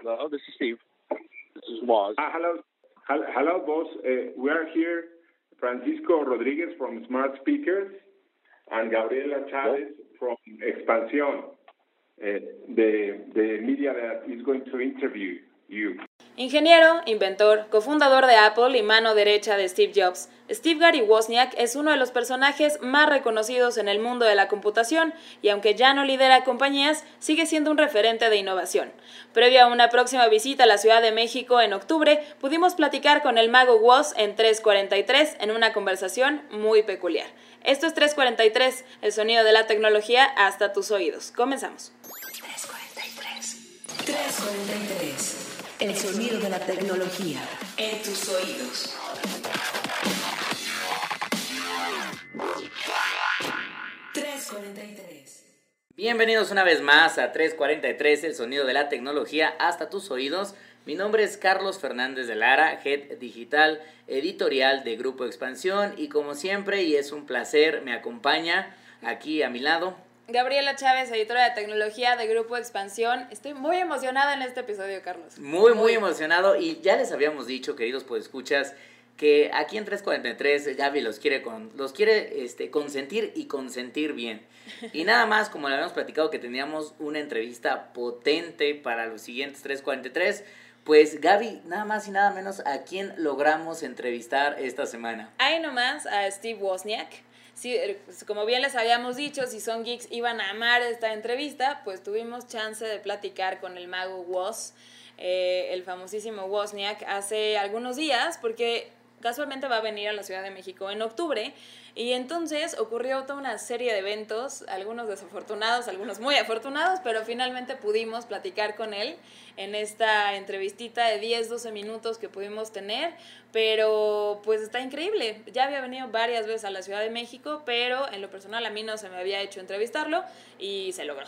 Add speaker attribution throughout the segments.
Speaker 1: Hello, this is Steve. This is Waz.
Speaker 2: Uh, hello, hello, boss. Uh, we are here, Francisco Rodriguez from Smart Speakers and Gabriela Chavez from Expansión, uh, the, the media that is going to interview you.
Speaker 3: Ingeniero, inventor, cofundador de Apple y mano derecha de Steve Jobs, Steve Gary Wozniak es uno de los personajes más reconocidos en el mundo de la computación y aunque ya no lidera compañías, sigue siendo un referente de innovación. Previo a una próxima visita a la Ciudad de México en octubre, pudimos platicar con el mago Woz en 343 en una conversación muy peculiar. Esto es 343, el sonido de la tecnología hasta tus oídos. Comenzamos.
Speaker 4: 343. 343. El sonido de la tecnología en tus oídos.
Speaker 5: Bienvenidos una vez más a 343, el sonido de la tecnología hasta tus oídos. Mi nombre es Carlos Fernández de Lara, Head Digital Editorial de Grupo Expansión y como siempre y es un placer, me acompaña aquí a mi lado
Speaker 3: Gabriela Chávez, editora de tecnología de Grupo Expansión. Estoy muy emocionada en este episodio, Carlos.
Speaker 5: Muy, muy, emocionado. Y ya les habíamos dicho, queridos pues escuchas, que aquí en 343 Gaby los quiere, con, los quiere este, consentir y consentir bien. Y nada más, como le habíamos platicado que teníamos una entrevista potente para los siguientes 343, pues Gaby, nada más y nada menos, ¿a quién logramos entrevistar esta semana?
Speaker 3: Ahí nomás a Steve Wozniak sí, eh, pues, como bien les habíamos dicho, si son geeks iban a amar esta entrevista, pues tuvimos chance de platicar con el mago Woz, eh, el famosísimo Wozniak, hace algunos días, porque casualmente va a venir a la Ciudad de México en octubre. Y entonces ocurrió toda una serie de eventos, algunos desafortunados, algunos muy afortunados, pero finalmente pudimos platicar con él en esta entrevistita de 10, 12 minutos que pudimos tener, pero pues está increíble. Ya había venido varias veces a la Ciudad de México, pero en lo personal a mí no se me había hecho entrevistarlo y se logró.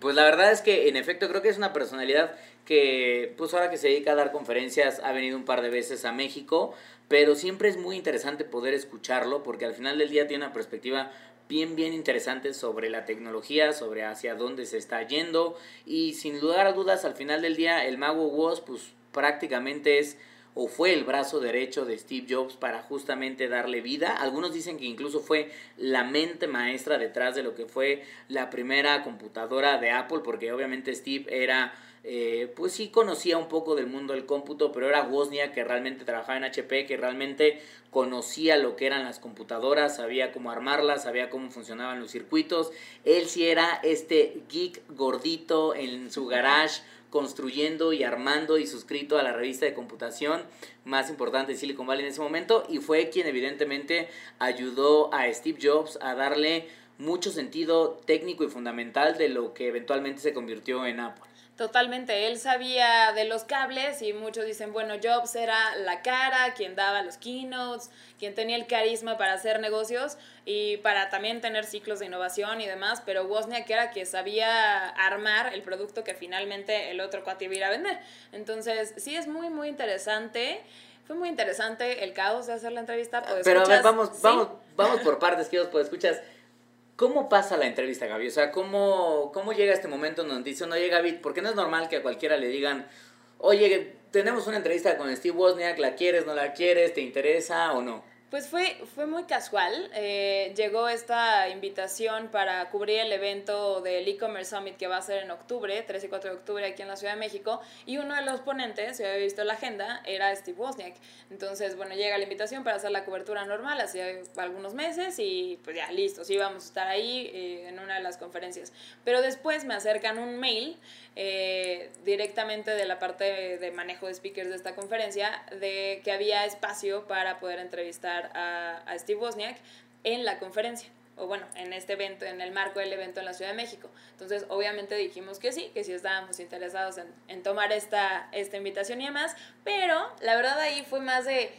Speaker 5: Pues la verdad es que en efecto creo que es una personalidad que pues ahora que se dedica a dar conferencias ha venido un par de veces a México, pero siempre es muy interesante poder escucharlo porque al final del día tiene una perspectiva bien, bien interesante sobre la tecnología, sobre hacia dónde se está yendo y sin lugar a dudas al final del día el mago Woz pues prácticamente es o fue el brazo derecho de Steve Jobs para justamente darle vida. Algunos dicen que incluso fue la mente maestra detrás de lo que fue la primera computadora de Apple, porque obviamente Steve era eh, pues sí conocía un poco del mundo del cómputo, pero era Wozniak que realmente trabajaba en HP, que realmente conocía lo que eran las computadoras, sabía cómo armarlas, sabía cómo funcionaban los circuitos. Él sí era este geek gordito en su garage construyendo y armando y suscrito a la revista de computación más importante de Silicon Valley en ese momento y fue quien evidentemente ayudó a Steve Jobs a darle mucho sentido técnico y fundamental de lo que eventualmente se convirtió en Apple.
Speaker 3: Totalmente, él sabía de los cables y muchos dicen, bueno, Jobs era la cara, quien daba los keynotes, quien tenía el carisma para hacer negocios y para también tener ciclos de innovación y demás, pero Wozniak era que sabía armar el producto que finalmente el otro cuate iba a ir a vender. Entonces, sí es muy, muy interesante. Fue muy interesante el caos de hacer la entrevista.
Speaker 5: Pues, pero a ver, vamos, vamos, vamos por partes, que pues escuchas ¿Cómo pasa la entrevista, Gaby? O sea, ¿cómo, cómo llega este momento en donde dice, oye, Gaby, porque no es normal que a cualquiera le digan, oye, tenemos una entrevista con Steve Wozniak, ¿la quieres, no la quieres, te interesa o no?
Speaker 3: Pues fue, fue muy casual. Eh, llegó esta invitación para cubrir el evento del e-commerce summit que va a ser en octubre, 3 y 4 de octubre aquí en la Ciudad de México. Y uno de los ponentes, si había visto la agenda, era Steve Wozniak. Entonces, bueno, llega la invitación para hacer la cobertura normal hace algunos meses y pues ya, listo, sí vamos a estar ahí eh, en una de las conferencias. Pero después me acercan un mail eh, directamente de la parte de, manejo de speakers de esta conferencia, de que había espacio para poder entrevistar a, Steve Wozniak en la conferencia o bueno, en este evento, en el marco del evento en la Ciudad de México. Entonces, obviamente dijimos que sí, que sí estábamos interesados en, en, tomar esta, esta invitación y demás, pero la verdad ahí fue más de,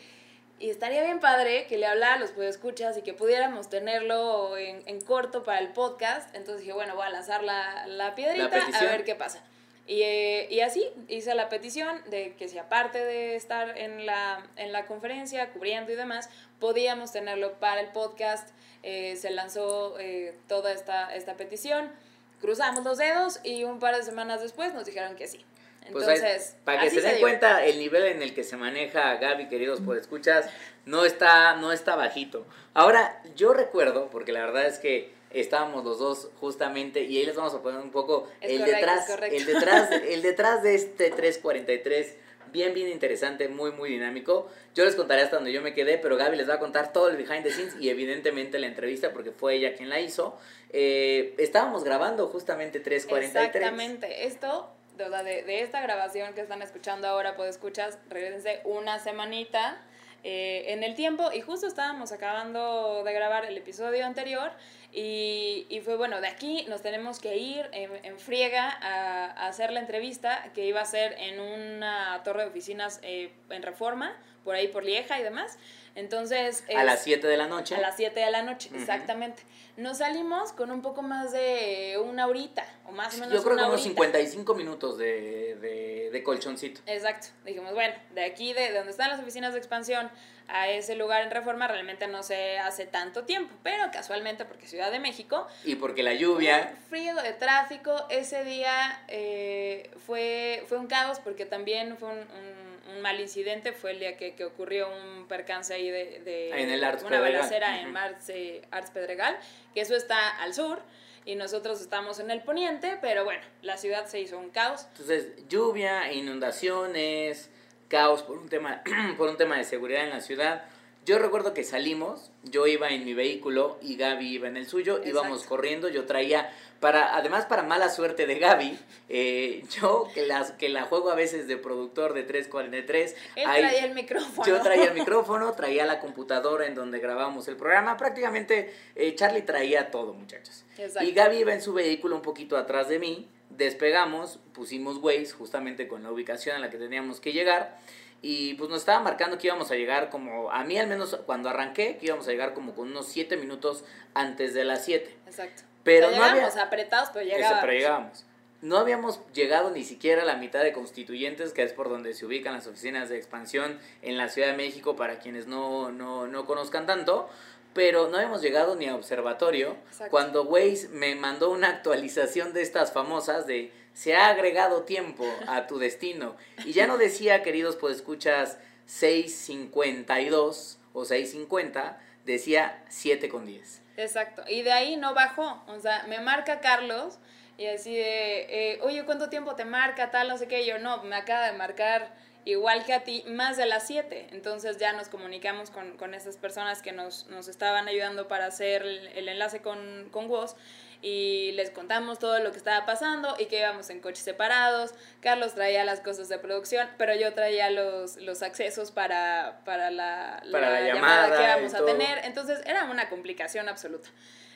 Speaker 3: y estaría bien padre que le hablara a los escuchas y que pudiéramos tenerlo en, en, corto para el podcast. Entonces dije, bueno, voy a lanzar la, la piedrita a ver qué pasa. Y, eh, y, así hice la petición de que si aparte de estar en la, en la conferencia, cubriendo y demás, podíamos tenerlo para el podcast. Eh, se lanzó eh, toda esta, esta petición, cruzamos los dedos y un par de semanas después nos dijeron que sí.
Speaker 5: Pues
Speaker 3: Entonces,
Speaker 5: para que se den
Speaker 3: dio.
Speaker 5: cuenta el nivel en el que se maneja Gaby, queridos por escuchas, no está, no está bajito. Ahora, yo recuerdo, porque la verdad es que estábamos los dos justamente, y ahí les vamos a poner un poco
Speaker 3: Es
Speaker 5: el
Speaker 3: correcto,
Speaker 5: detrás, el detrás, el detrás de este 343, bien, bien interesante, muy, muy dinámico. Yo les contaré hasta donde yo me quedé, pero Gaby les va a contar todo el behind the scenes y evidentemente la entrevista, porque fue ella quien la hizo. Eh, estábamos grabando justamente 343.
Speaker 3: Exactamente. Esto, verdad, de, de esta grabación que están escuchando ahora, pues escuchas, regresense una semanita eh, en el tiempo y justo estábamos acabando de grabar el episodio anterior y, y fue bueno, de aquí nos tenemos que ir en, en friega a, a hacer la entrevista que iba a ser en una torre de oficinas eh, en reforma, por ahí por Lieja y demás. Entonces...
Speaker 5: A las 7 de la noche.
Speaker 3: a las 7 de la noche, exactamente. Nos salimos con un poco más de una horita, o más o menos
Speaker 5: Yo creo que unos
Speaker 3: horita.
Speaker 5: 55 minutos de, de, de colchoncito.
Speaker 3: Exacto. Dijimos, bueno, de aquí, de donde están las oficinas de expansión a ese lugar en Reforma, realmente no se hace tanto tiempo, pero casualmente, porque Ciudad de México,
Speaker 5: Y porque la lluvia,
Speaker 3: frío de tráfico, ese día eh, fue, fue un caos, porque también fue un, un- un mal incidente, fue el día que, que ocurrió un percance ahí de, de
Speaker 5: En el Arts
Speaker 3: una
Speaker 5: Pedregal.
Speaker 3: balacera en
Speaker 5: Ujú.
Speaker 3: Arts, eh, Arts Pedregal, que eso está al sur, y nosotros estamos en el poniente, pero bueno, la ciudad se hizo un caos.
Speaker 5: entonces lluvia, inundaciones, caos por un tema, por un tema de seguridad en la ciudad. Yo recuerdo que salimos, yo iba en mi vehículo y Gaby iba en el suyo, íbamos
Speaker 3: Exacto.
Speaker 5: corriendo, yo traía, para además para mala suerte de Gaby, eh, yo que, las, que la juego a veces de productor de 343,
Speaker 3: Él
Speaker 5: ahí-
Speaker 3: traía el micrófono.
Speaker 5: Yo traía el micrófono, traía la computadora en donde grabábamos el programa. Prácticamente eh, Charlie traía todo, muchachos.
Speaker 3: Exacto.
Speaker 5: Y Gaby iba en su vehículo un poquito atrás de mí. Despegamos, pusimos Waze justamente con la ubicación a la que teníamos que llegar. Y pues nos estaba marcando que íbamos a llegar como, a mí al menos cuando arranqué, que íbamos a llegar como con unos 7 minutos antes de las 7.
Speaker 3: Exacto.
Speaker 5: Pero
Speaker 3: O sea,
Speaker 5: no había-
Speaker 3: llegábamos apretados, pero llegábamos.
Speaker 5: No habíamos llegado ni siquiera a la mitad de Constituyentes, que es por donde se ubican las oficinas de expansión en la Ciudad de México, para quienes no, no, no conozcan tanto. Pero no habíamos llegado ni a Observatorio
Speaker 3: Exacto.
Speaker 5: cuando Waze me mandó una actualización de estas famosas de se ha agregado tiempo a tu destino. Y ya no decía, queridos pues escuchas 6.52 o 6.50, decía 7 con 10.
Speaker 3: Exacto. Y de ahí no bajó. O sea, me marca Carlos y así de, eh, oye, ¿cuánto tiempo te marca? Tal, no sé qué. Y yo, no, me acaba de marcar igual que a ti, más de las 7. Entonces ya nos comunicamos con, con estas personas que nos, nos estaban ayudando para hacer el, el enlace con, con Woz y les contamos todo lo que estaba pasando y que íbamos en coches separados. Carlos traía las cosas de producción, pero yo traía los, los accesos para, para, la,
Speaker 5: Para la
Speaker 3: llamada,
Speaker 5: llamada
Speaker 3: que íbamos a tener. Entonces era una complicación absoluta.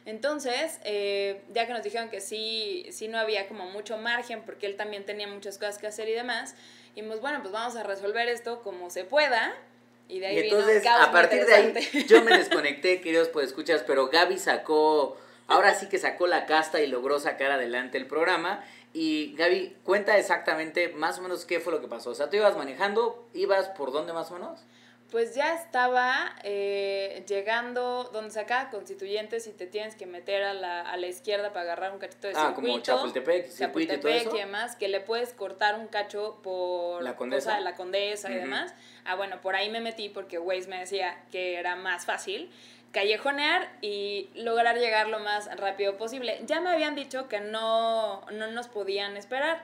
Speaker 3: Entonces, eh, ya que nos dijeron que sí, sí no había como mucho margen porque él también tenía muchas cosas que hacer y demás, y pues bueno, pues vamos a resolver esto como se pueda. Y de ahí
Speaker 5: Y entonces, a partir de ahí, yo me desconecté, queridos pues escuchas, pero Gaby sacó, ahora sí que sacó la casta y logró sacar adelante el programa. Y Gaby, cuenta exactamente más o menos qué fue lo que pasó. O sea, tú ibas manejando, ibas por dónde más o menos.
Speaker 3: Pues ya estaba eh, llegando donde se acaba Constituyentes y te tienes que meter a la, a la izquierda para agarrar un cachito de
Speaker 5: Ah,
Speaker 3: circuito.
Speaker 5: como Chapultepec, circuito y todo
Speaker 3: Chapultepec
Speaker 5: eso.
Speaker 3: y demás, que le puedes cortar un cacho por
Speaker 5: La Condesa.
Speaker 3: cosa de la Condesa y
Speaker 5: Ujú.
Speaker 3: demás. Ah, bueno, por ahí me metí porque Waze me decía que era más fácil callejonear y lograr llegar lo más rápido posible. Ya me habían dicho que no, no nos podían esperar,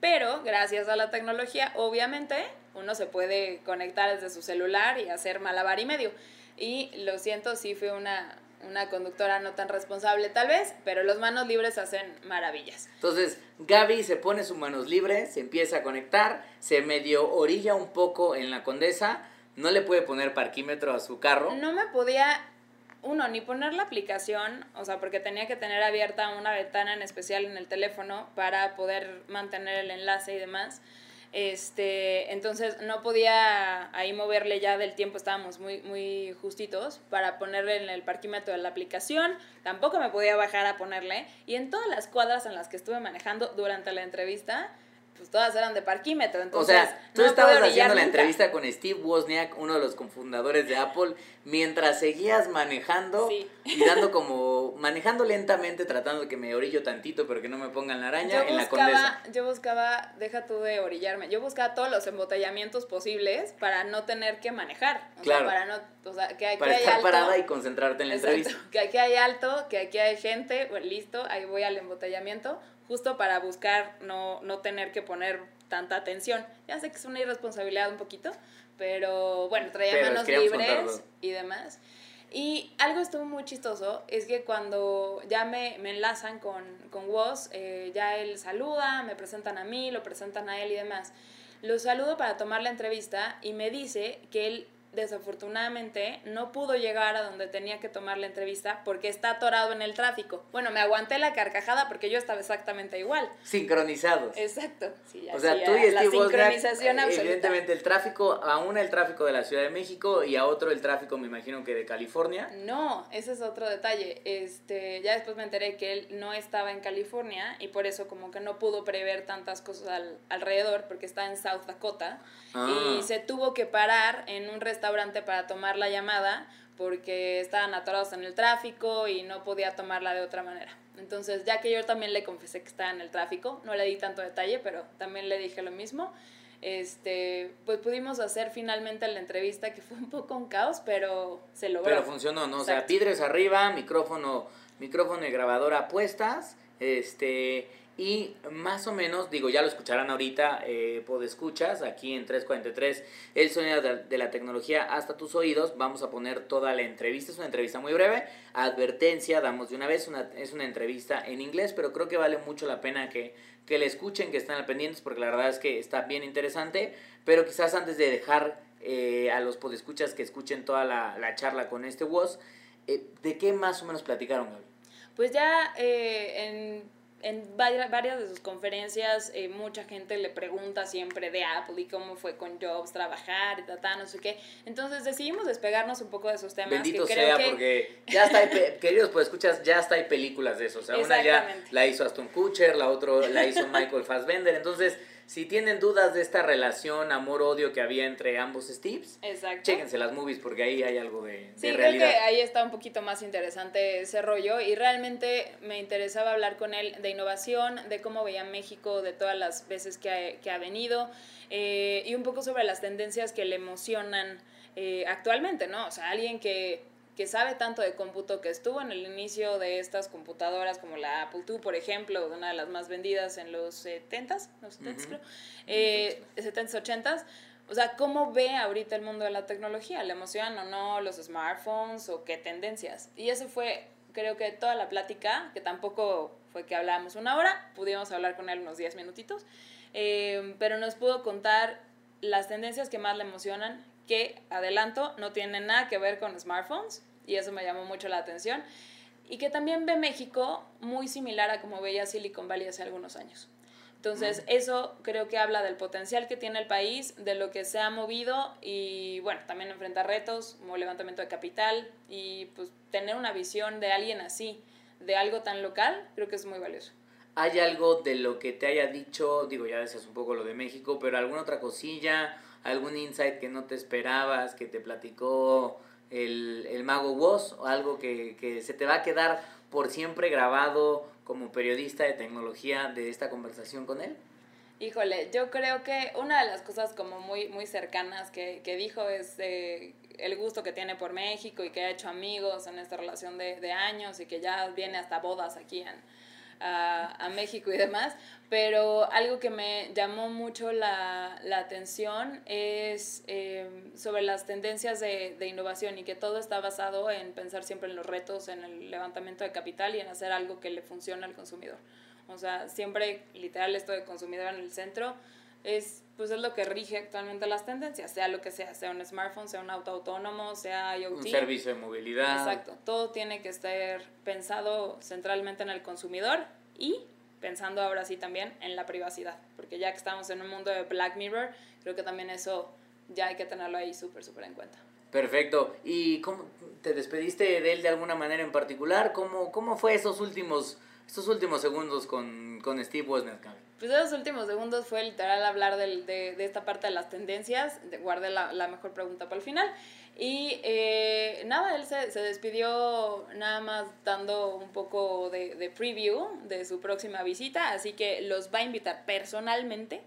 Speaker 3: pero gracias a la tecnología, obviamente, uno se puede conectar desde su celular y hacer malabar y medio. Y lo siento, sí fue una, una conductora no tan responsable tal vez, pero los manos libres hacen maravillas.
Speaker 5: Entonces, Gaby se pone sus manos libres, se empieza a conectar, se medio orilla un poco en la condesa, no le puede poner parquímetro a su carro.
Speaker 3: No me podía, uno, ni poner la aplicación, o sea, porque tenía que tener abierta una ventana en especial en el teléfono para poder mantener el enlace y demás. Este, entonces no podía ahí moverle ya del tiempo, estábamos muy, muy justitos para ponerle en el parquímetro de la aplicación, tampoco me podía bajar a ponerle, y en todas las cuadras en las que estuve manejando durante la entrevista, pues todas eran de parquímetro.
Speaker 5: O
Speaker 3: Entonces,
Speaker 5: sea, tú
Speaker 3: no
Speaker 5: estabas haciendo la
Speaker 3: nunca.
Speaker 5: entrevista con Steve Wozniak, uno de los cofundadores de Apple, mientras seguías manejando
Speaker 3: Sí.
Speaker 5: y dando como, manejando lentamente, tratando de que me orillo tantito, pero que no me pongan la araña
Speaker 3: Yo
Speaker 5: en la condesa.
Speaker 3: buscaba, yo buscaba, deja tú de orillarme, yo buscaba todos los embotellamientos posibles para no tener que manejar. O
Speaker 5: Claro.
Speaker 3: sea, para no, o sea, que aquí
Speaker 5: Para
Speaker 3: hay
Speaker 5: estar
Speaker 3: alto.
Speaker 5: parada y concentrarte en la
Speaker 3: Exacto,
Speaker 5: entrevista.
Speaker 3: que aquí hay alto, que aquí hay gente, bueno, listo, ahí voy al embotellamiento, justo para buscar no, no tener que poner tanta atención. Ya sé que es una irresponsabilidad un poquito, pero bueno, traía
Speaker 5: Pero
Speaker 3: manos libres
Speaker 5: contarlo.
Speaker 3: y demás. Y algo estuvo muy chistoso, es que cuando ya me, me enlazan con, con Woz, eh, ya él saluda, me presentan a mí, lo presentan a él y demás. Lo saludo para tomar la entrevista y me dice que él desafortunadamente no pudo llegar a donde tenía que tomar la entrevista porque está atorado en el tráfico. Bueno, me aguanté la carcajada porque yo estaba exactamente igual.
Speaker 5: Sincronizados.
Speaker 3: Exacto. Sí,
Speaker 5: O sea, tú y
Speaker 3: la
Speaker 5: Steve Wozniak,
Speaker 3: sincronización
Speaker 5: eh,
Speaker 3: absoluta.
Speaker 5: evidentemente el tráfico, a una el tráfico de la Ciudad de México y a otro el tráfico, me imagino que de California.
Speaker 3: No, ese es otro detalle. Este, ya después me enteré que él no estaba en California y por eso como que no pudo prever tantas cosas al- alrededor porque está en South Dakota
Speaker 5: Ah.
Speaker 3: y se tuvo que parar en un restaurante para tomar la llamada porque estaban atorados en el tráfico y no podía tomarla de otra manera. Entonces, ya que yo también le confesé que estaba en el tráfico, no le di tanto detalle, pero también le dije lo mismo. Este, pues pudimos hacer finalmente la entrevista que fue un poco un caos, pero se logró.
Speaker 5: Pero funcionó, ¿no? O sea, vidrios arriba, micrófono, micrófono y grabadora puestas, este, y más o menos, digo, ya lo escucharán ahorita, eh, escuchas aquí en 343, el sonido de, la tecnología hasta tus oídos, vamos a poner toda la entrevista, es una entrevista muy breve, advertencia, damos de una vez, una, es una entrevista en inglés, pero creo que vale mucho la pena que, que la escuchen, que estén al pendientes, porque la verdad es que está bien interesante, pero quizás antes de dejar eh, a los podescuchas que escuchen toda la, la charla con este Woz, eh, ¿de qué más o menos platicaron, Gaby?
Speaker 3: Pues ya eh, en, en vari- varias de sus conferencias eh, mucha gente le pregunta siempre de Apple y cómo fue con Jobs trabajar y tata, no sé qué. Entonces decidimos despegarnos un poco de esos temas.
Speaker 5: Bendito
Speaker 3: que creo
Speaker 5: sea,
Speaker 3: que,
Speaker 5: porque ya está, hay pe- queridos pues escuchas, ya está hay películas de eso. O sea, una ya la hizo Aston Kutcher, la otra la hizo Michael Fassbender. Entonces, si tienen dudas de esta relación amor-odio que había entre ambos Steves,
Speaker 3: Exacto.
Speaker 5: chéquense las movies porque ahí hay algo de, de
Speaker 3: Sí, creo que ahí está un poquito más interesante ese rollo y realmente me interesaba hablar con él de innovación, de cómo veía México, de todas las veces que ha, que ha venido eh, y un poco sobre las tendencias que le emocionan eh, actualmente, ¿no? O sea, alguien que, que sabe tanto de cómputo, que estuvo en el inicio de estas computadoras como la Apple II, por ejemplo, una de las más vendidas en los 70s, los 70s
Speaker 5: Ujú.
Speaker 3: creo, eh, 70s, 80s. O sea, ¿cómo ve ahorita el mundo de la tecnología? ¿Le emocionan o no los smartphones o qué tendencias? Y eso fue, creo que toda la plática, que tampoco fue que hablábamos una hora, pudimos hablar con él unos 10 minutitos, eh, pero nos pudo contar las tendencias que más le emocionan, que, adelanto, no tienen nada que ver con smartphones, y eso me llamó mucho la atención, y que también ve México muy similar a como veía Silicon Valley hace algunos años. Entonces, eso creo que habla del potencial que tiene el país, de lo que se ha movido y, bueno, también enfrenta retos como levantamiento de capital y pues tener una visión de alguien así, de algo tan local, creo que es muy valioso.
Speaker 5: ¿Hay algo de lo que te haya dicho, digo, ya decías un poco lo de México, pero alguna otra cosilla, algún insight que no te esperabas, que te platicó el, el mago Woz, o algo que, que se te va a quedar por siempre grabado como periodista de tecnología de esta conversación con él?
Speaker 3: Híjole, yo creo que una de las cosas como muy, muy cercanas que, que dijo es eh, el gusto que tiene por México y que ha hecho amigos en esta relación de, de años y que ya viene hasta bodas aquí en, a, a México y demás. Pero algo que me llamó mucho la, la atención es eh, sobre las tendencias de, de innovación y que todo está basado en pensar siempre en los retos, en el levantamiento de capital y en hacer algo que le funcione al consumidor. O sea, siempre literal esto de consumidor en el centro es pues es lo que rige actualmente las tendencias, sea lo que sea, sea un smartphone, sea un auto autónomo, sea IoT.
Speaker 5: Un servicio de movilidad.
Speaker 3: Exacto, todo tiene que estar pensado centralmente en el consumidor y pensando ahora sí también en la privacidad, porque ya que estamos en un mundo de Black Mirror, creo que también eso ya hay que tenerlo ahí súper, súper en cuenta.
Speaker 5: Perfecto. ¿Y cómo te despediste de él de alguna manera en particular? ¿Cómo, cómo fue esos últimos, esos últimos segundos con, con Steve Wozniak?
Speaker 3: Pues esos últimos segundos fue literal hablar del, de, de, esta parte de las tendencias. Guardé la, la, mejor pregunta para el final. Y eh, nada, él se, se, despidió nada más dando un poco de, de, preview de su próxima visita. Así que los va a invitar personalmente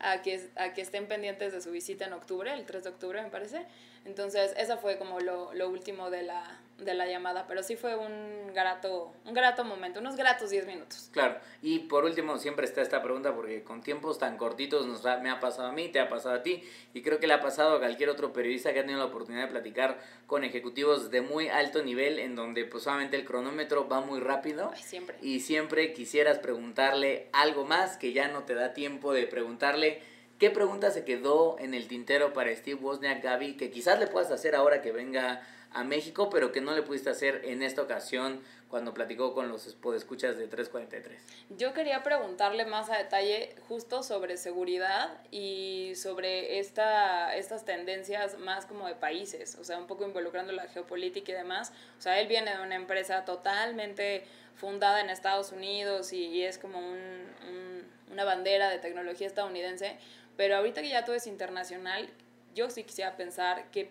Speaker 3: a que, a que estén pendientes de su visita en octubre, el 3 de octubre me parece. Entonces, esa fue como lo, lo último de la, de la llamada, pero sí fue un grato, un grato momento, unos gratos 10 minutos.
Speaker 5: Claro, y por último siempre está esta pregunta porque con tiempos tan cortitos nos me ha pasado a mí, te ha pasado a ti y creo que le ha pasado a cualquier otro periodista que ha tenido la oportunidad de platicar con ejecutivos de muy alto nivel en donde pues solamente el cronómetro va muy rápido
Speaker 3: Ay, siempre.
Speaker 5: y siempre quisieras preguntarle algo más que ya no te da tiempo de preguntarle. ¿Qué pregunta se quedó en el tintero para Steve Wozniak, Gaby, que quizás le puedas hacer ahora que venga a México, pero que no le pudiste hacer en esta ocasión cuando platicó con los podescuchas de 343.
Speaker 3: Yo quería preguntarle más a detalle justo sobre seguridad y sobre esta, estas tendencias más como de países, o sea, un poco involucrando la geopolítica y demás. O sea, él viene de una empresa totalmente fundada en Estados Unidos y, y es como un, un, una bandera de tecnología estadounidense, pero ahorita que ya todo es internacional, yo sí quisiera pensar que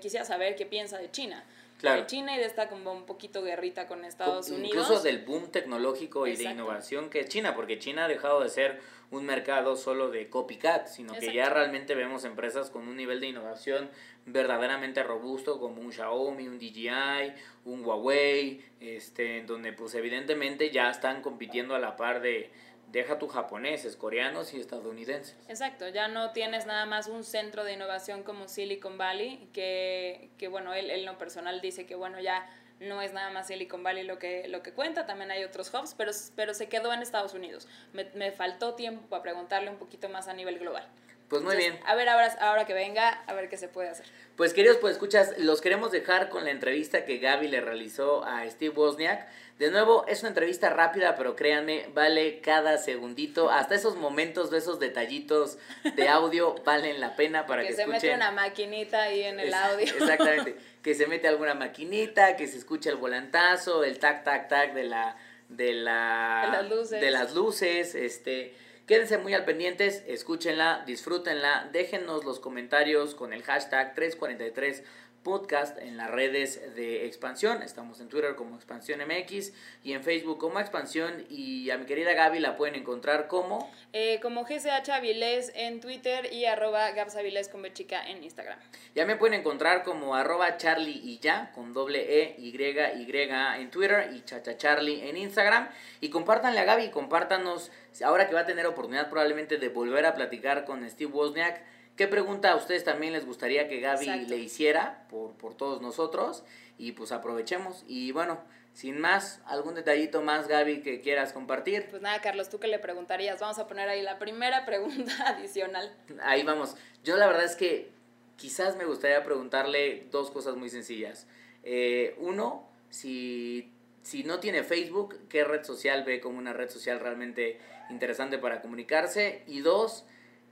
Speaker 3: quisiera saber qué piensa de China.
Speaker 5: Claro.
Speaker 3: De China y de esta como un poquito guerrita con Estados Unidos.
Speaker 5: Incluso del boom tecnológico y
Speaker 3: Exacto.
Speaker 5: de innovación que es China, porque China ha dejado de ser un mercado solo de copycat, sino
Speaker 3: Exacto.
Speaker 5: que ya realmente vemos empresas con un nivel de innovación verdaderamente robusto como un Xiaomi, un DJI, un Huawei, este, donde pues evidentemente ya están compitiendo a la par de, deja tu japoneses, coreanos y estadounidenses.
Speaker 3: Exacto, ya no tienes nada más un centro de innovación como Silicon Valley, que, que bueno, él, él en lo personal dice que bueno, ya no es nada más Silicon Valley lo que, lo que cuenta, también hay otros hubs, pero, pero se quedó en Estados Unidos. Me, me faltó tiempo para preguntarle un poquito más a nivel global.
Speaker 5: Pues muy
Speaker 3: Entonces,
Speaker 5: bien.
Speaker 3: A ver, ahora, ahora que venga, a ver qué se puede hacer.
Speaker 5: Pues queridos, pues escuchas, los queremos dejar con la entrevista que Gaby le realizó a Steve Wozniak. De nuevo, es una entrevista rápida, pero créanme, vale cada segundito. Hasta esos momentos, de esos detallitos de audio valen la pena para que,
Speaker 3: que se
Speaker 5: escuchen.
Speaker 3: mete una maquinita ahí en el
Speaker 5: Es-
Speaker 3: audio.
Speaker 5: Exactamente. Que se mete alguna maquinita, que se escucha el volantazo, el tac, tac, tac de la. De, la,
Speaker 3: De las luces.
Speaker 5: de las luces, este. Quédense muy al pendientes, escúchenla, disfrútenla, déjenos los comentarios con el hashtag 343 podcast en las redes de Expansión. Estamos en Twitter como Expansión MX y en Facebook como Expansión. Y a mi querida Gaby la pueden encontrar como
Speaker 3: Eh, como GCH Avilés en Twitter y arroba Gabs Avilés con B chica en Instagram.
Speaker 5: Ya me pueden encontrar como arroba charlie y ya, con doble E, Y, Y en Twitter y chacha charlie en Instagram. Y compártanle a Gaby, compártanos, ahora que va a tener oportunidad probablemente de volver a platicar con Steve Wozniak, ¿qué pregunta a ustedes también les gustaría que Gaby
Speaker 3: Exacto.
Speaker 5: le hiciera por, por todos nosotros? Y pues aprovechemos. Y bueno, sin más, algún detallito más Gaby que quieras compartir.
Speaker 3: Pues nada, Carlos, ¿tú qué le preguntarías? Vamos a poner ahí la primera pregunta adicional.
Speaker 5: Ahí vamos. Yo la verdad es que quizás me gustaría preguntarle dos cosas muy sencillas. Eh, uno, si, si no tiene Facebook, ¿qué red social ve como una red social realmente interesante para comunicarse? Y dos,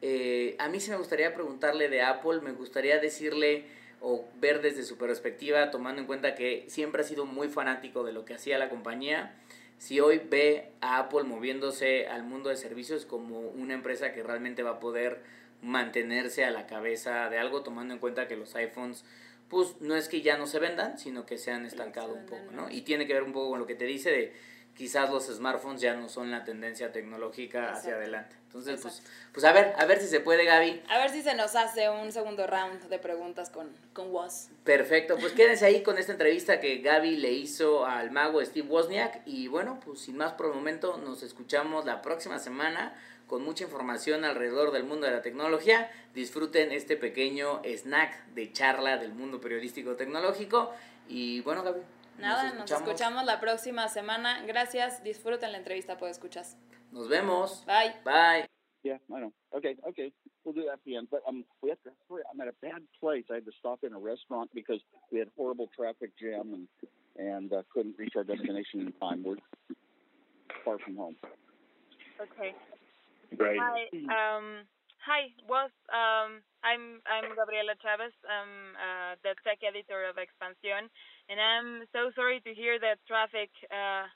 Speaker 5: eh, a mí sí me gustaría preguntarle de Apple, me gustaría decirle o ver desde su perspectiva, tomando en cuenta que siempre ha sido muy fanático de lo que hacía la compañía, si hoy ve a Apple moviéndose al mundo de servicios como una empresa que realmente va a poder mantenerse a la cabeza de algo, tomando en cuenta que los iPhones, pues no es que ya no se vendan, sino que se han estancado un poco, ¿no? Y tiene que ver un poco con lo que te dice de quizás los smartphones ya no son la tendencia tecnológica hacia adelante. Entonces, pues, pues a ver, a ver si se puede, Gaby.
Speaker 3: A ver si se nos hace un segundo round de preguntas con, con Woz.
Speaker 5: Perfecto, pues quédense ahí con esta entrevista que Gaby le hizo al mago Steve Wozniak y bueno, pues sin más por el momento nos escuchamos la próxima semana con mucha información alrededor del mundo de la tecnología. Disfruten este pequeño snack de charla del mundo periodístico tecnológico y bueno, Gaby.
Speaker 3: Nada, nos escuchamos. la próxima semana. Gracias, disfruten la entrevista, pues escuchas.
Speaker 5: Nos vemos.
Speaker 3: Bye.
Speaker 5: Bye.
Speaker 1: Yeah, I know. Okay, okay. We'll do that at the end. But um, we have to hurry. I'm at a bad place. I had to stop in a restaurant because we had horrible traffic jam and and uh, couldn't reach our destination in time. We're far from home.
Speaker 6: Okay.
Speaker 2: Great.
Speaker 6: Hi. Um. Hi. Was um. I'm I'm Gabriela Chavez. I'm uh, the tech editor of Expansión, and I'm so sorry to hear that traffic uh,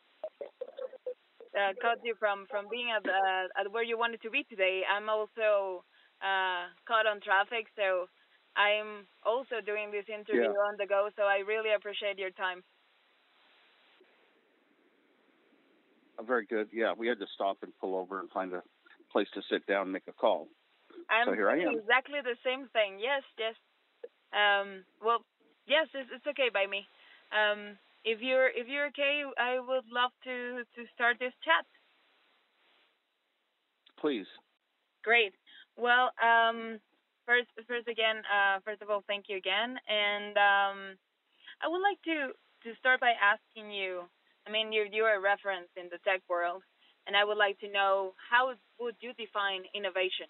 Speaker 6: uh, cut you from from being at uh, at where you wanted to be today. I'm also uh, caught on traffic, so I'm also doing this interview
Speaker 1: Yeah.
Speaker 6: on the go. So I really appreciate your time.
Speaker 1: Very good. Yeah, we had to stop and pull over and find a place to sit down and make a call.
Speaker 6: I'm
Speaker 1: So here I am.
Speaker 6: exactly the same thing. Yes, yes. Um, well, yes, it's, it's okay by me. Um, if you're if you're okay, I would love to to start this chat.
Speaker 1: Please.
Speaker 6: Great. Well, um, first first again, uh, first of all, thank you again, and um, I would like to to start by asking you. I mean, you're you're a reference in the tech world, and I would like to know how would you define innovation?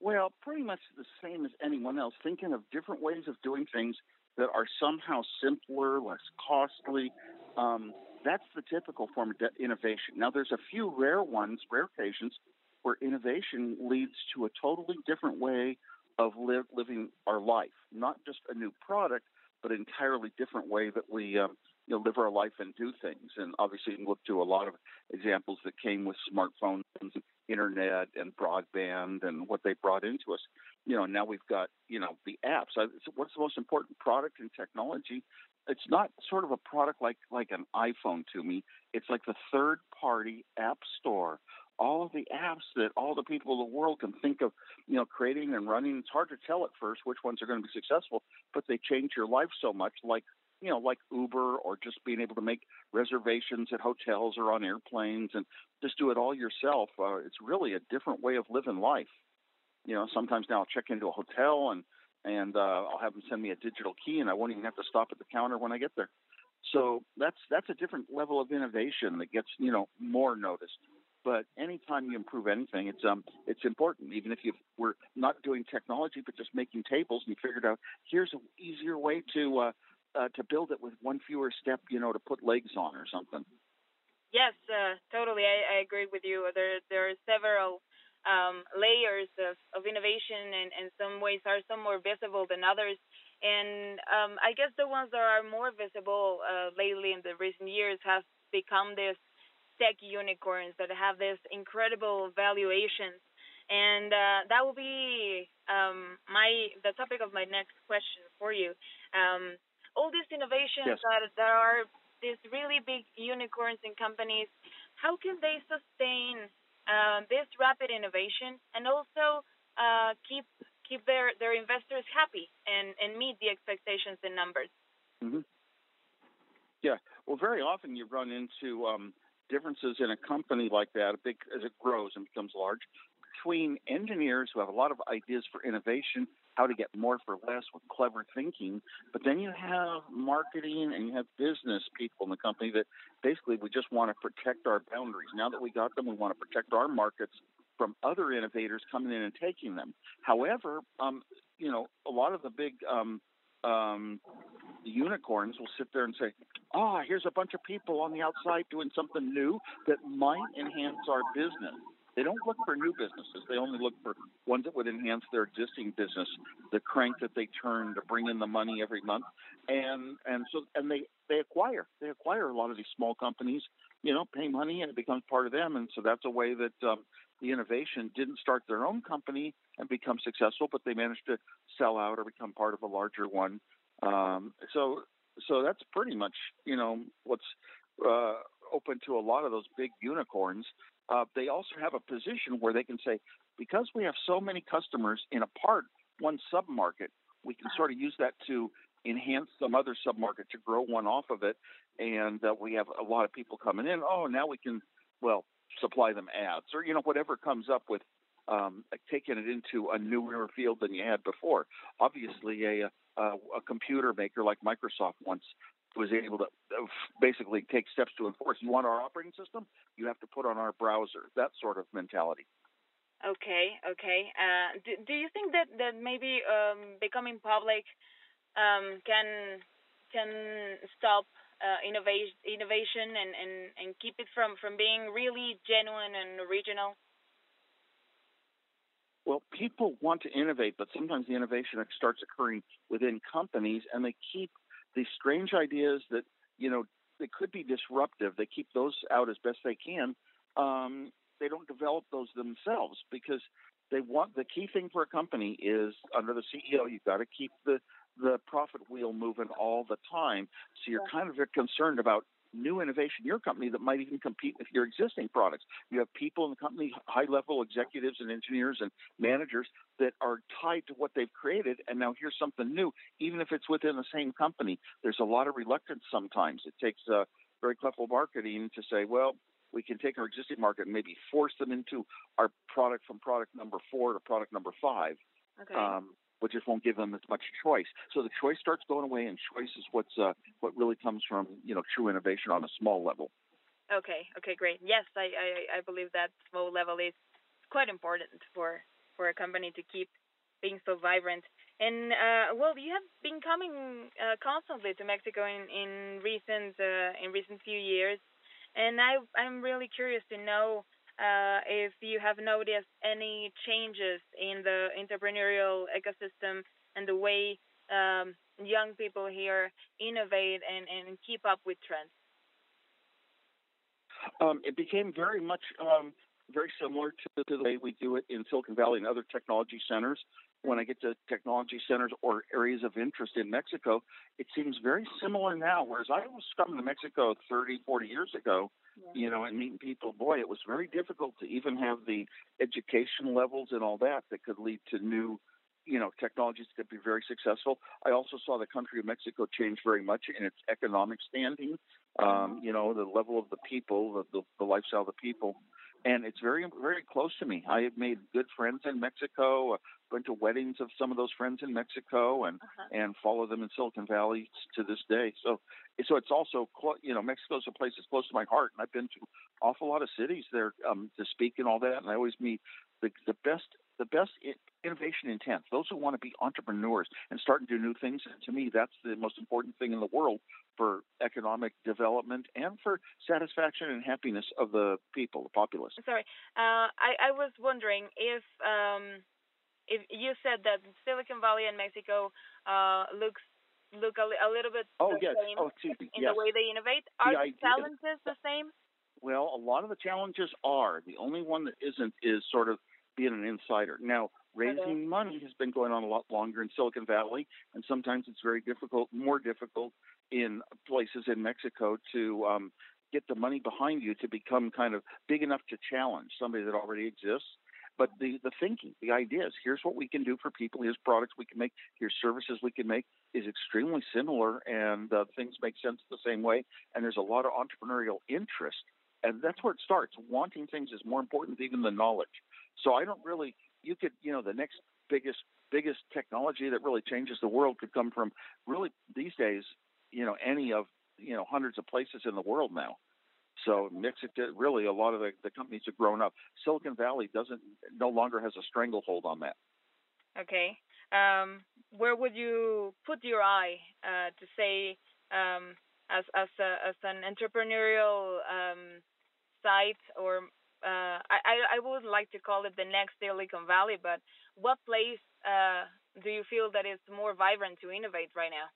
Speaker 1: Well, pretty much the same as anyone else, thinking of different ways of doing things that are somehow simpler, less costly. Um, that's the typical form of innovation. Now, there's a few rare ones, rare occasions, where innovation leads to a totally different way of living our life. Not just a new product, but an entirely different way that we um, you know, live our life and do things. And obviously, you can look to a lot of examples that came with smartphones and internet and broadband and what they brought into us. You know, now we've got you know the apps. Uh, so what's the most important product in technology? It's not sort of a product like like an iPhone to me. It's like the third party app store. All of the apps that all the people of the world can think of, you know, creating and running. It's hard to tell at first which ones are going to be successful, but they change your life so much. Like you know, like Uber or just being able to make reservations at hotels or on airplanes and just do it all yourself. Uh, it's really a different way of living life. You know, sometimes now I'll check into a hotel and and uh, I'll have them send me a digital key, and I won't even have to stop at the counter when I get there. So that's that's a different level of innovation that gets you know more noticed. But anytime you improve anything, it's um it's important. Even if you we're not doing technology, but just making tables, and you figured out here's an easier way to uh, uh, to build it with one fewer step, you know, to put legs on or something.
Speaker 6: Yes, uh, totally. I, I agree with you. There there are several um, layers of, of innovation, and, and some ways are some more visible than others. And um, I guess the ones that are more visible uh, lately in the recent years have become these tech unicorns that have this incredible valuations. And uh, that will be um, my the topic of my next question for you. Um, all these innovations
Speaker 1: Yes.
Speaker 6: that, that are these really big unicorns and companies, how can they sustain uh, this rapid innovation and also uh, keep keep their, their investors happy and, and meet the expectations and numbers?
Speaker 1: hmm Yeah. Well, very often you run into um, differences in a company like that, big as it grows and becomes large, between engineers who have a lot of ideas for innovation, how to get more for less with clever thinking, but then you have marketing and you have business people in the company that basically we just want to protect our boundaries. Now that we got them, we want to protect our markets from other innovators coming in and taking them. However, um, you know, a lot of the big um, um, unicorns will sit there and say, "Ah, here's a bunch of people on the outside doing something new that might enhance our business." They don't look for new businesses. They only look for ones that would enhance their existing business, the crank that they turn to bring in the money every month, and and so and they they acquire they acquire a lot of these small companies, you know, pay money and it becomes part of them, and so that's a way that um, the innovation didn't start their own company and become successful, but they managed to sell out or become part of a larger one. Um, so so that's pretty much you know what's uh, open to a lot of those big unicorns. Uh, they also have a position where they can say, because we have so many customers in a part one submarket, we can sort of use that to enhance some other submarket to grow one off of it, and uh, we have a lot of people coming in. Oh, now we can well supply them ads or you know whatever comes up with um, taking it into a newer field than you had before. Obviously, a, a, a computer maker like Microsoft once was able to uh, basically take steps to enforce. You want our operating system? You have to put on our browser. That sort of mentality.
Speaker 6: Okay, okay. Uh, do, do you think that, that maybe um, becoming public um, can can stop uh, innovation innovation and, and, and keep it from, from being really genuine and original?
Speaker 1: Well, people want to innovate, but sometimes the innovation starts occurring within companies, and they keep these strange ideas that you know that could be disruptive. They keep those out as best they can. Um, they don't develop those themselves because they want the key thing for a company is under the CEO you've got to keep the the profit wheel moving all the time. So you're kind of concerned about new innovation in your company that might even compete with your existing products. You have people in the company, high level executives and engineers and managers that are tied to what they've created, and now here's something new, even if it's within the same company. There's a lot of reluctance sometimes. It takes uh, very clever marketing to say, well, we can take our existing market and maybe force them into our product from product number four to product number five.
Speaker 6: Okay.
Speaker 1: Um, but just won't give them as much choice. So the choice starts going away, and choice is what's uh, what really comes from you know true innovation on a small level.
Speaker 6: Okay. Okay. Great. Yes, I I, I believe that small level is quite important for for a company to keep being so vibrant. And uh, well, you have been coming uh, constantly to Mexico in in recent uh, in recent few years, and I I'm really curious to know uh, if you have noticed any changes in the entrepreneurial ecosystem and the way um, young people here innovate and, and keep up with trends.
Speaker 1: Um, it became very much um, very similar to, to, the way we do it in Silicon Valley and other technology centers. When I get to technology centers or areas of interest in Mexico, it seems very similar now. Whereas I was coming to Mexico 30, 40 years ago, you know, and meeting people, boy, it was very difficult to even have the education levels and all that that could lead to new, you know, technologies that could be very successful. I also saw the country of Mexico change very much in its economic standing. Um, you know, the level of the people, the, the, the lifestyle of the people and it's very very close to me. I have made good friends in Mexico. Uh, went to weddings of some of those friends in Mexico, and uh-huh. and follow them in Silicon Valley to this day. So so it's also you know Mexico's a place that's close to my heart, and I've been to awful lot of cities there um, to speak and all that, and I always meet the the best the best innovation intent, those who want to be entrepreneurs and start and do new things. And to me, that's the most important thing in the world for economic development and for satisfaction and happiness of the people, the populace.
Speaker 6: Sorry, uh, I, I was wondering if um, if you said that Silicon Valley and Mexico uh, looks look a, a little bit
Speaker 1: oh,
Speaker 6: the
Speaker 1: yes.
Speaker 6: same
Speaker 1: oh, me.
Speaker 6: in
Speaker 1: yes.
Speaker 6: the way they innovate. Are
Speaker 1: the,
Speaker 6: the challenges the same?
Speaker 1: Well, a lot of the challenges are. The only one that isn't is sort of being an insider. Now, raising okay. money has been going on a lot longer in Silicon Valley, and sometimes it's very difficult, more difficult in places in Mexico to um, get the money behind you to become kind of big enough to challenge somebody that already exists. But the, the thinking, the ideas, here's what we can do for people, here's products we can make, here's services we can make, is extremely similar, and uh, things make sense the same way. And there's a lot of entrepreneurial interest. And that's where it starts. Wanting things is more important even than knowledge. So I don't really, you could, you know, the next biggest biggest technology that really changes the world could come from really these days, you know, any of you know hundreds of places in the world now. So Mexico, really, a lot of the, the companies have grown up. Silicon Valley doesn't no longer has a stranglehold on that.
Speaker 6: Okay, um, where would you put your eye uh, to say um, as as a, as an entrepreneurial um, site or uh, I, I would like to call it the next Silicon Valley, but what place uh, do you feel that is more vibrant to innovate right now?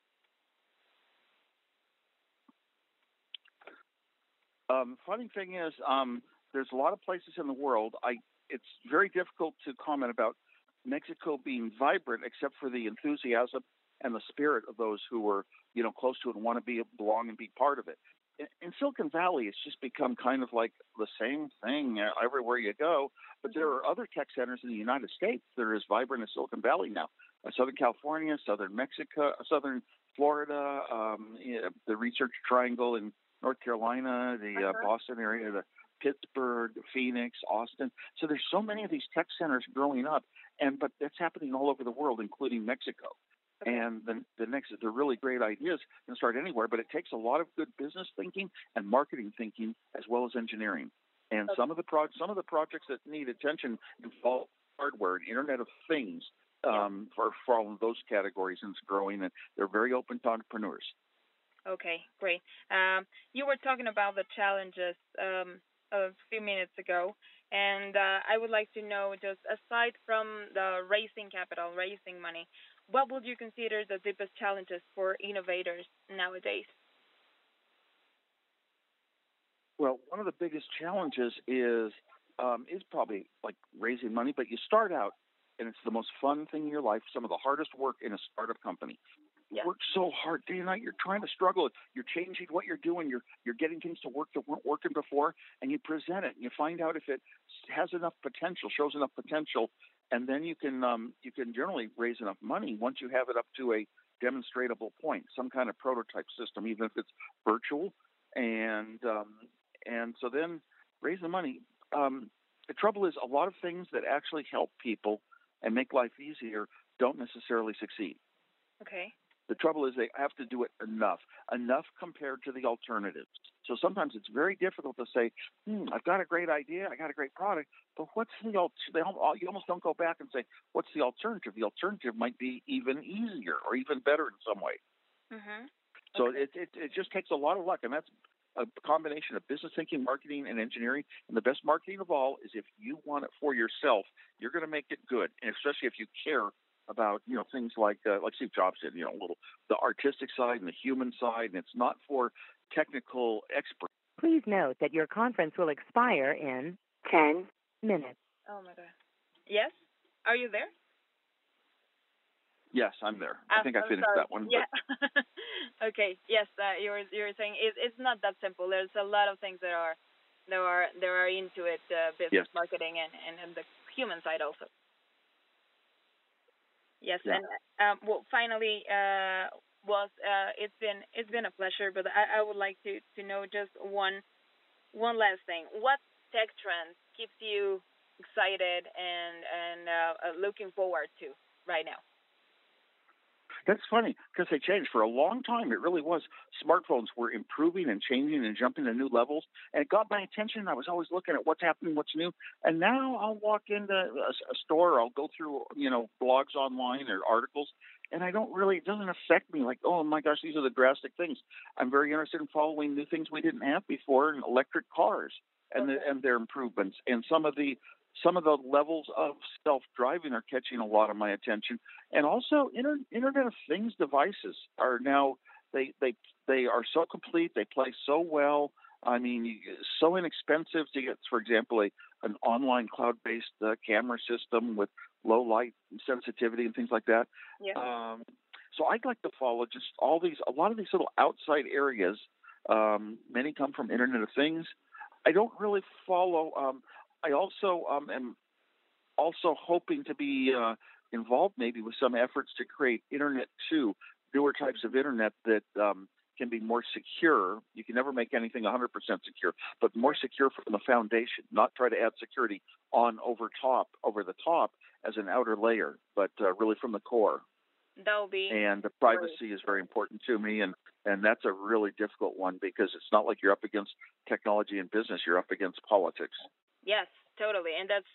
Speaker 1: Um, funny thing is, um, there's a lot of places in the world. I it's very difficult to comment about Mexico being vibrant, except for the enthusiasm and the spirit of those who were, you know, close to it and want to be belong and be part of it in Silicon Valley, it's just become kind of like the same thing everywhere you go. But there are other tech centers in the United States that are as vibrant as Silicon Valley now. Uh, Southern California, Southern Mexico, uh, Southern Florida, um, you know, the Research Triangle in North Carolina, the uh, uh-huh. Boston area, the Pittsburgh, Phoenix, Austin. So there's so many of these tech centers growing up, and but that's happening all over the world, including Mexico. And the, the next, the really great ideas can start anywhere, but it takes a lot of good business thinking and marketing thinking as well as engineering. And okay. some of the pro- some of the projects that need attention involve hardware and Internet of Things um, for, for all of those categories, and it's growing. And they're very open to entrepreneurs.
Speaker 6: Okay, great. Um, you were talking about the challenges um, a few minutes ago, and uh, I would like to know just aside from the raising capital, raising money, what would you consider the deepest challenges for innovators nowadays?
Speaker 1: Well, one of the biggest challenges is um, is probably like raising money, but you start out and it's the most fun thing in your life. Some of the hardest work in a startup company.
Speaker 6: Yeah.
Speaker 1: Work so hard day and night. You're trying to struggle. You're changing what you're doing. You're you're getting things to work that weren't working before, and you present it. And you find out if it has enough potential, shows enough potential, and then you can um, you can generally raise enough money once you have it up to a demonstratable point, some kind of prototype system, even if it's virtual. And um, and so then raise the money. Um, the trouble is, a lot of things that actually help people and make life easier don't necessarily succeed.
Speaker 6: Okay.
Speaker 1: The trouble is they have to do it enough, enough compared to the alternatives. So sometimes it's very difficult to say, hmm, I've got a great idea, I got a great product, but what's the alternative? You almost don't go back and say, what's the alternative? The alternative might be even easier or even better in some way.
Speaker 6: Mhm.
Speaker 1: So it, it, it just takes a lot of luck, and that's a combination of business thinking, marketing, and engineering. And the best marketing of all is if you want it for yourself, you're going to make it good, and especially if you care about you know things like uh, like Steve Jobs did, you know, a little the artistic side and the human side, and it's not for technical experts.
Speaker 7: Please note that your conference will expire in 10 minutes.
Speaker 6: Oh my god. Yes. Are you there?
Speaker 1: Yes, I'm there. I
Speaker 6: I'm-
Speaker 1: think I
Speaker 6: I'm
Speaker 1: finished
Speaker 6: sorry.
Speaker 1: that one.
Speaker 6: Yeah. okay. Yes. Uh, you were you were saying it, it's not that simple. There's a lot of things that are there are there are into it, uh, business
Speaker 1: Yes.
Speaker 6: marketing and, and and the human side also. Yes.
Speaker 1: Yeah.
Speaker 6: And um, well, finally, uh, was uh, it's been it's been a pleasure, but I, I would like to to know just one one last thing. What tech trend keeps you excited and and uh, looking forward to right now?
Speaker 1: That's funny because they changed for a long time. It really was. Smartphones were improving and changing and jumping to new levels, and it got my attention. I was always looking at what's happening, what's new. And now I'll walk into a, a store, I'll go through you know blogs online or articles, and I don't really. It doesn't affect me like, oh my gosh, these are the drastic things. I'm very interested in following new things we didn't have before, and electric cars and the, and their improvements, and some of the some of the levels of self-driving are catching a lot of my attention. And also inter- internet of things devices are now they they they are so complete they play so well. I mean so inexpensive to get for example a an online cloud-based uh, camera system with low light sensitivity and things like that.
Speaker 6: Yeah.
Speaker 1: um, so i'd like to follow just all these a lot of these little outside areas um, many come from internet of things. I don't really follow um, i also um, am also hoping to be uh, involved maybe with some efforts to create internet two newer types of internet that um, can be more secure. You can never make anything 100% secure but more secure from the foundation not try to add security on over top over the top as an outer layer but uh, really from the core.
Speaker 6: That'll be
Speaker 1: and the privacy is very important to me and and that's a really difficult one because it's not like you're up against technology and business you're up against politics
Speaker 6: yes, totally, and that's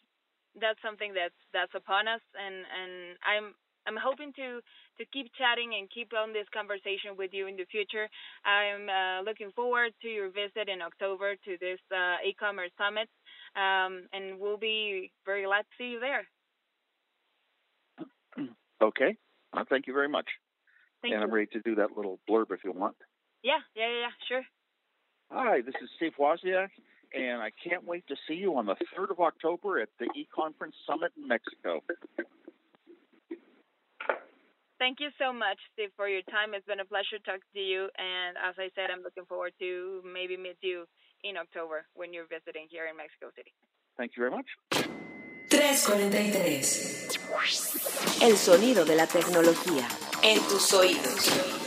Speaker 6: that's something that's that's upon us, and and I'm I'm hoping to to keep chatting and keep on this conversation with you in the future. I'm uh, looking forward to your visit in October to this uh, e-commerce summit, um, and we'll be very glad to see you there.
Speaker 1: okay uh, thank you very much
Speaker 6: Thank
Speaker 1: and
Speaker 6: you.
Speaker 1: i'm ready to do that little blurb if you want
Speaker 6: Yeah, yeah, yeah, yeah, sure.
Speaker 1: Hi, this is Steve Wozniak, and I can't wait to see you on the 3rd of October at the e-conference summit in Mexico.
Speaker 6: Thank you so much, Steve, for your time. It's been a pleasure talking to you, and as I said, I'm looking forward to maybe meet you in October when you're visiting here in Mexico City.
Speaker 1: Thank you very much.
Speaker 4: 343.
Speaker 7: El sonido de la tecnología.
Speaker 4: En tus oídos.